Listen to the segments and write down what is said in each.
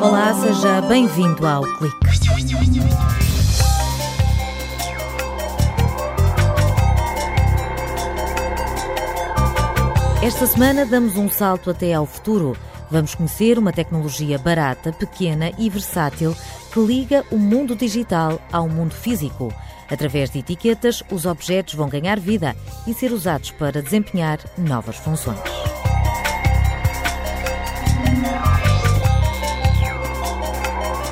Olá, seja bem-vindo ao Clique. Esta semana damos um salto até ao futuro. Vamos conhecer uma tecnologia barata, pequena e versátil que liga o mundo digital ao mundo físico. Através de etiquetas, os objetos vão ganhar vida e ser usados para desempenhar novas funções.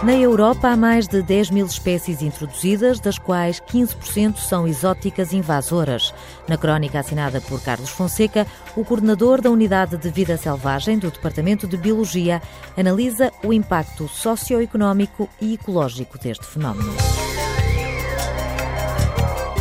Na Europa há mais de 10 mil espécies introduzidas, das quais 15% são exóticas invasoras. Na crónica assinada por Carlos Fonseca, o coordenador da Unidade de Vida Selvagem do Departamento de Biologia analisa o impacto socioeconómico e ecológico deste fenómeno.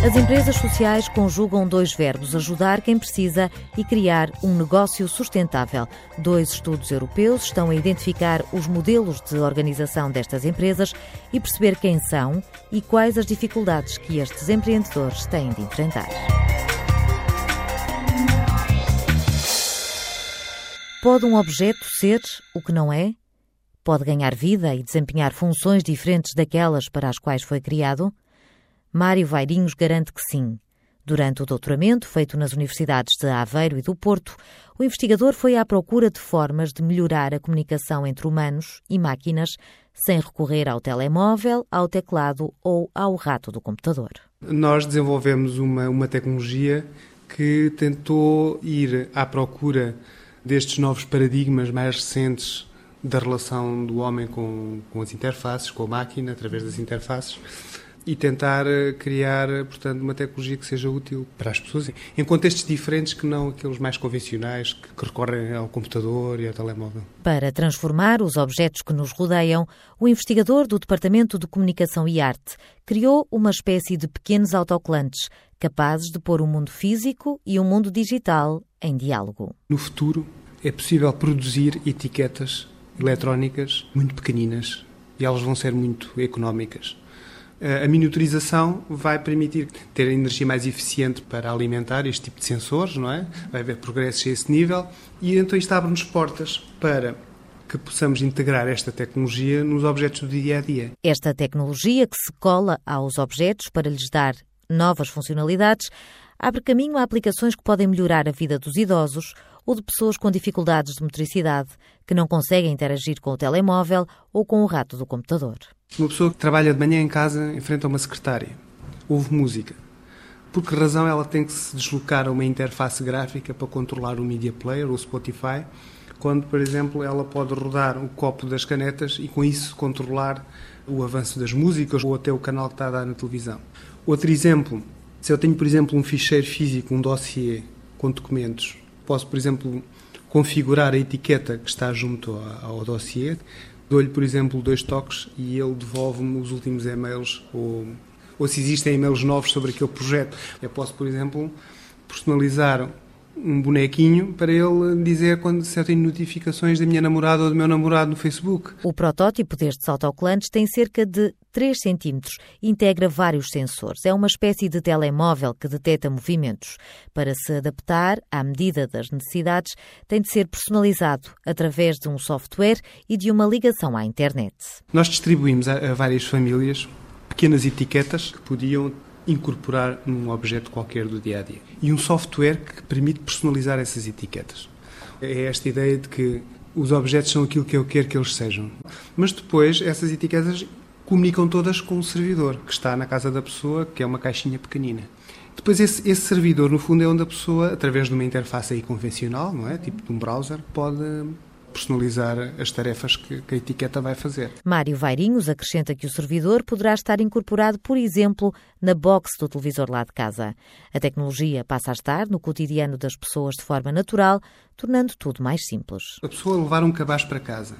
As empresas sociais conjugam dois verbos, ajudar quem precisa e criar um negócio sustentável. Dois estudos europeus estão a identificar os modelos de organização destas empresas e perceber quem são e quais as dificuldades que estes empreendedores têm de enfrentar. Pode um objeto ser o que não é? Pode ganhar vida e desempenhar funções diferentes daquelas para as quais foi criado? Mário Vairinhos garante que sim. Durante o doutoramento, feito nas universidades de Aveiro e do Porto, o investigador foi à procura de formas de melhorar a comunicação entre humanos e máquinas sem recorrer ao telemóvel, ao teclado ou ao rato do computador. Nós desenvolvemos uma, uma tecnologia que tentou ir à procura destes novos paradigmas mais recentes da relação do homem com, com as interfaces, com a máquina, através das interfaces e tentar eh, criar, eh, portanto, uma tecnologia que seja útil para as pessoas em contextos diferentes que não aqueles mais convencionais que, que recorrem ao computador e ao telemóvel. Para transformar os objetos que nos rodeiam, o investigador do Departamento de Comunicação e Arte criou uma espécie de pequenos autocolantes capazes de pôr o mundo físico e o mundo digital em diálogo. No futuro, é possível produzir etiquetas eletrónicas muito pequeninas e elas vão ser muito económicas. A miniaturização vai permitir ter energia mais eficiente para alimentar este tipo de sensores, não é? Vai haver progressos a esse nível e então isto abre-nos portas para que possamos integrar esta tecnologia nos objetos do dia a dia. Esta tecnologia que se cola aos objetos para lhes dar novas funcionalidades abre caminho a aplicações que podem melhorar a vida dos idosos ou de pessoas com dificuldades de motricidade que não conseguem interagir com o telemóvel ou com o rato do computador. Uma pessoa que trabalha de manhã em casa enfrenta uma secretária, ouve música. Por que razão ela tem que se deslocar a uma interface gráfica para controlar o Media Player o Spotify, quando, por exemplo, ela pode rodar o copo das canetas e com isso controlar o avanço das músicas ou até o canal que está a dar na televisão. Outro exemplo, se eu tenho, por exemplo, um ficheiro físico, um dossiê com documentos, posso, por exemplo, configurar a etiqueta que está junto ao dossiê, dou-lhe, por exemplo, dois toques e ele devolve-me os últimos e-mails ou, ou se existem e-mails novos sobre aquele projeto. Eu posso, por exemplo, personalizar um bonequinho para ele dizer quando se tenho notificações da minha namorada ou do meu namorado no Facebook. O protótipo destes autocolantes tem cerca de 3 centímetros integra vários sensores. É uma espécie de telemóvel que detecta movimentos. Para se adaptar à medida das necessidades, tem de ser personalizado através de um software e de uma ligação à internet. Nós distribuímos a várias famílias pequenas etiquetas que podiam incorporar num objeto qualquer do dia a dia. E um software que permite personalizar essas etiquetas. É esta ideia de que os objetos são aquilo que eu quero que eles sejam. Mas depois essas etiquetas comunicam todas com o servidor que está na casa da pessoa, que é uma caixinha pequenina. Depois esse, esse servidor, no fundo, é onde a pessoa, através de uma interface aí convencional, não é, tipo de um browser, pode personalizar as tarefas que, que a etiqueta vai fazer. Mário Vairinhos acrescenta que o servidor poderá estar incorporado, por exemplo, na box do televisor lá de casa. A tecnologia passa a estar no cotidiano das pessoas de forma natural, tornando tudo mais simples. A pessoa levar um cabaz para casa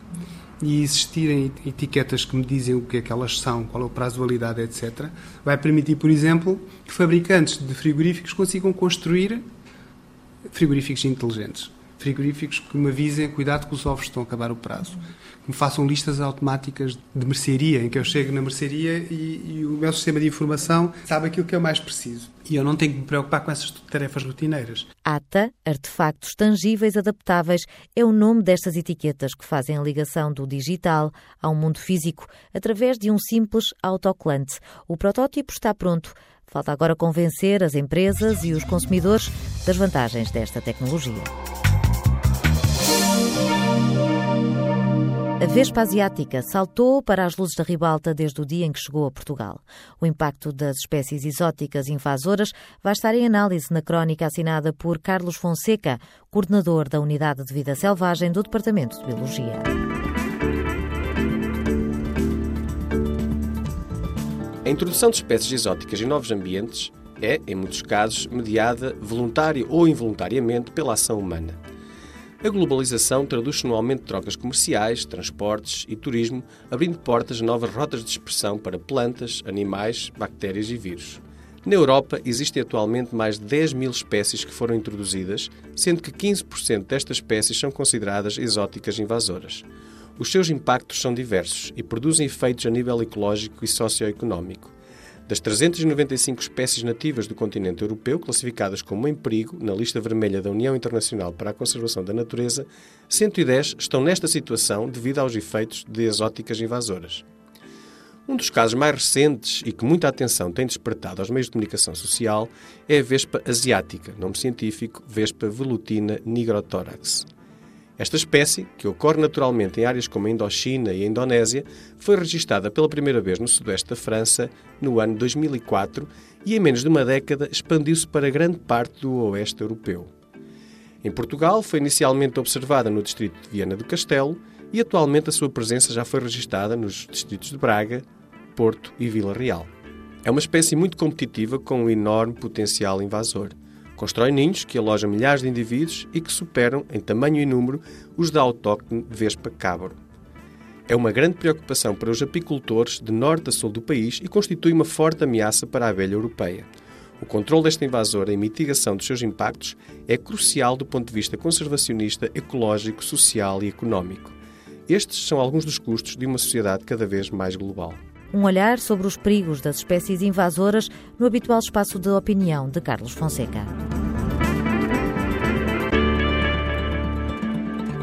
e existirem etiquetas que me dizem o que é que elas são, qual é o prazo de validade, etc., vai permitir, por exemplo, que fabricantes de frigoríficos consigam construir frigoríficos inteligentes frigoríficos que me avisem, cuidado que os ovos estão a acabar o prazo. Que me façam listas automáticas de mercearia, em que eu chego na mercearia e, e o meu sistema de informação sabe aquilo que eu mais preciso. E eu não tenho que me preocupar com essas tarefas rotineiras. ATA, Artefactos Tangíveis Adaptáveis, é o nome destas etiquetas que fazem a ligação do digital ao mundo físico através de um simples autocolante. O protótipo está pronto. Falta agora convencer as empresas e os consumidores das vantagens desta tecnologia. Vespa asiática saltou para as luzes da ribalta desde o dia em que chegou a Portugal. O impacto das espécies exóticas invasoras vai estar em análise na crónica assinada por Carlos Fonseca, coordenador da Unidade de Vida Selvagem do Departamento de Biologia. A introdução de espécies exóticas em novos ambientes é, em muitos casos, mediada voluntária ou involuntariamente pela ação humana. A globalização traduz-se no aumento de trocas comerciais, transportes e turismo, abrindo portas a novas rotas de expressão para plantas, animais, bactérias e vírus. Na Europa existem atualmente mais de 10 mil espécies que foram introduzidas, sendo que 15% destas espécies são consideradas exóticas invasoras. Os seus impactos são diversos e produzem efeitos a nível ecológico e socioeconómico. Das 395 espécies nativas do continente europeu classificadas como em perigo na lista vermelha da União Internacional para a Conservação da Natureza, 110 estão nesta situação devido aos efeitos de exóticas invasoras. Um dos casos mais recentes e que muita atenção tem despertado aos meios de comunicação social é a vespa asiática, nome científico Vespa velutina nigrothorax. Esta espécie, que ocorre naturalmente em áreas como a Indochina e a Indonésia, foi registada pela primeira vez no sudoeste da França no ano 2004 e em menos de uma década expandiu-se para grande parte do oeste europeu. Em Portugal foi inicialmente observada no distrito de Viana do Castelo e atualmente a sua presença já foi registada nos distritos de Braga, Porto e Vila Real. É uma espécie muito competitiva com um enorme potencial invasor. Constrói ninhos que alojam milhares de indivíduos e que superam, em tamanho e número, os da autóctone Vespa cabro. É uma grande preocupação para os apicultores de norte a sul do país e constitui uma forte ameaça para a abelha europeia. O controle desta invasora e mitigação dos seus impactos é crucial do ponto de vista conservacionista, ecológico, social e económico. Estes são alguns dos custos de uma sociedade cada vez mais global. Um olhar sobre os perigos das espécies invasoras no habitual espaço de opinião de Carlos Fonseca.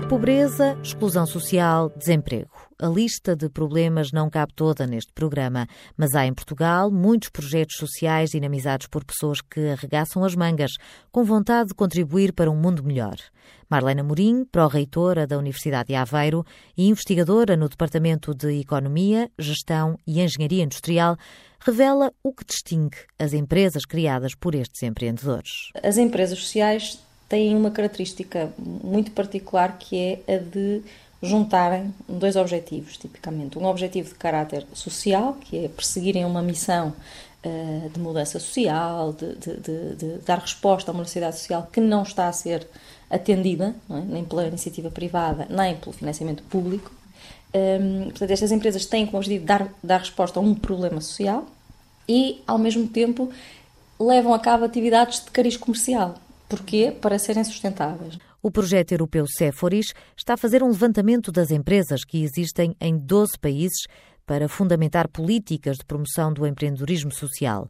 Pobreza, exclusão social, desemprego. A lista de problemas não cabe toda neste programa, mas há em Portugal muitos projetos sociais dinamizados por pessoas que arregaçam as mangas, com vontade de contribuir para um mundo melhor. Marlena Morim, pró-reitora da Universidade de Aveiro e investigadora no Departamento de Economia, Gestão e Engenharia Industrial, revela o que distingue as empresas criadas por estes empreendedores. As empresas sociais têm uma característica muito particular que é a de juntarem dois objetivos, tipicamente. Um objetivo de caráter social, que é perseguirem uma missão uh, de mudança social, de, de, de, de, dar resposta a uma necessidade social que não está a ser atendida, é? nem pela iniciativa privada, nem pelo financiamento público. Um, ehm, portanto, estas empresas têm como objetivo dar, dar resposta a um problema social e, ao mesmo tempo, levam a cabo atividades de cariz comercial. Porquê? Para serem sustentáveis. O projeto europeu Ceforis está a fazer um levantamento das empresas que existem em 12 países para fundamentar políticas de promoção do empreendedorismo social.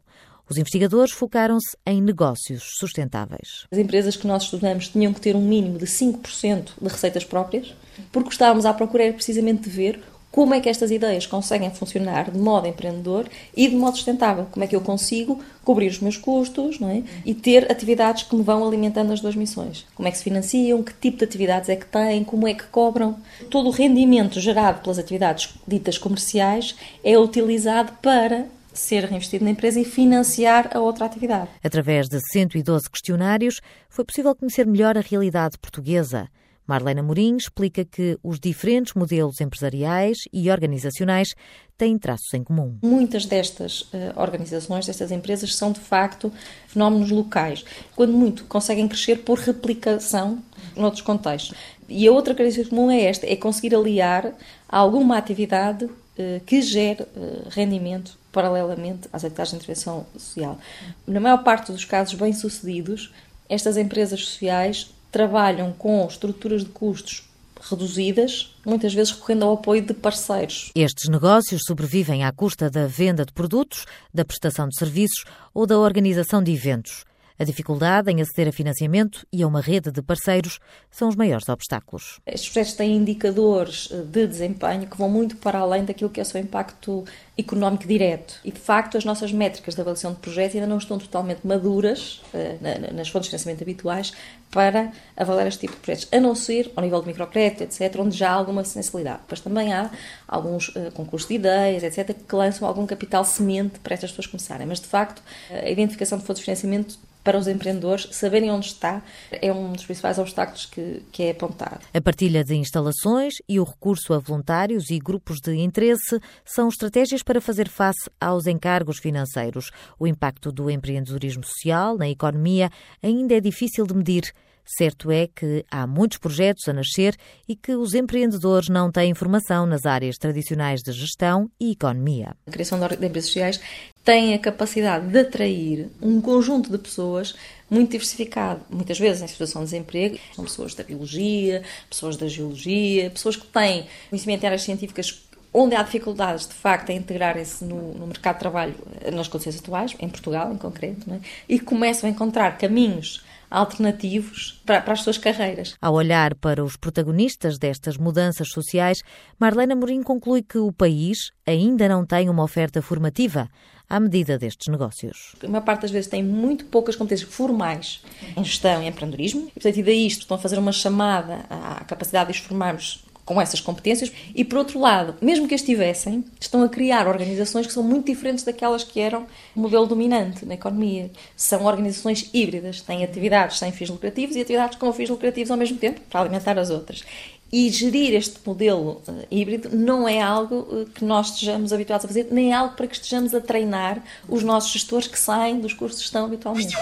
Os investigadores focaram-se em negócios sustentáveis. As empresas que nós estudamos tinham que ter um mínimo de 5% de receitas próprias, porque estávamos à procura precisamente de ver como é que estas ideias conseguem funcionar de modo empreendedor e de modo sustentável. Como é que eu consigo cobrir os meus custos não é? e ter atividades que me vão alimentando as duas missões. Como é que se financiam, que tipo de atividades é que têm, como é que cobram. Todo o rendimento gerado pelas atividades ditas comerciais é utilizado para ser reinvestido na empresa e financiar a outra atividade. Através de 112 questionários, foi possível conhecer melhor a realidade portuguesa. Marlena Morim explica que os diferentes modelos empresariais e organizacionais têm traços em comum. Muitas destas uh, organizações, destas empresas, são de facto fenómenos locais. Quando muito, conseguem crescer por replicação noutros contextos. E a outra característica comum é esta: é conseguir aliar alguma atividade uh, que gere uh, rendimento paralelamente às atividades de intervenção social. Na maior parte dos casos bem-sucedidos, estas empresas sociais trabalham com estruturas de custos reduzidas, muitas vezes recorrendo ao apoio de parceiros. Estes negócios sobrevivem à custa da venda de produtos, da prestação de serviços ou da organização de eventos. A dificuldade em aceder a financiamento e a uma rede de parceiros são os maiores obstáculos. Estes projetos têm indicadores eh, de desempenho que vão muito para além daquilo que é o seu impacto económico direto. E, de facto, as nossas métricas de avaliação de projetos ainda não estão totalmente maduras eh, nas fontes de financiamento habituais para avaliar este tipo de projetos, a não ser ao nível de microcrédito, etc., onde já há alguma sensibilidade. Mas também há alguns uh, concursos de ideias, etc., que lançam algum capital semente para estas pessoas começarem. Mas, de facto, a identificação de fontes de financiamento para os empreendedores saberem onde está é um dos principais obstáculos que, que é apontado. A partilha de instalações e o recurso a voluntários e grupos de interesse são estratégias para fazer face aos encargos financeiros. O impacto do empreendedorismo social na economia ainda é difícil de medir. Certo é que há muitos projetos a nascer e que os empreendedores não têm formação nas áreas tradicionais de gestão e economia. A criação de empresas sociais tem a capacidade de atrair um conjunto de pessoas muito diversificado, muitas vezes em situação de desemprego. São pessoas da biologia, pessoas da geologia, pessoas que têm conhecimento em áreas científicas onde há dificuldades, de facto, em integrarem-se no, no, mercado de trabalho nas condições atuais, em Portugal em concreto, é? e começam a encontrar caminhos alternativos para, para, as suas carreiras. Ao olhar para os protagonistas destas mudanças sociais, Marlena Morim conclui que o país ainda não tem uma oferta formativa à medida destes negócios. A maior parte das vezes tem muito poucas competências formais em gestão e empreendedorismo, e, portanto, e daí isto estão a fazer uma chamada à capacidade de os formarmos com essas competências e, por outro lado, mesmo que as tivessem, estão a criar organizações que são muito diferentes daquelas que eram o modelo dominante na economia. São organizações híbridas, têm atividades sem fins lucrativos e atividades com fins lucrativos ao mesmo tempo, para alimentar as outras. E gerir este modelo uh, híbrido não é algo uh, que nós estejamos habituados a fazer, nem é algo para que estejamos a treinar os nossos gestores que saem dos cursos de gestão habitualmente.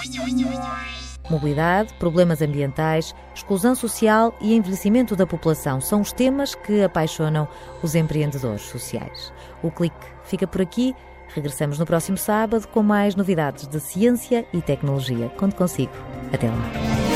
Mobilidade, problemas ambientais, exclusão social e envelhecimento da população são os temas que apaixonam os empreendedores sociais. O clique fica por aqui. Regressamos no próximo sábado com mais novidades de ciência e tecnologia. Conto consigo. Até lá.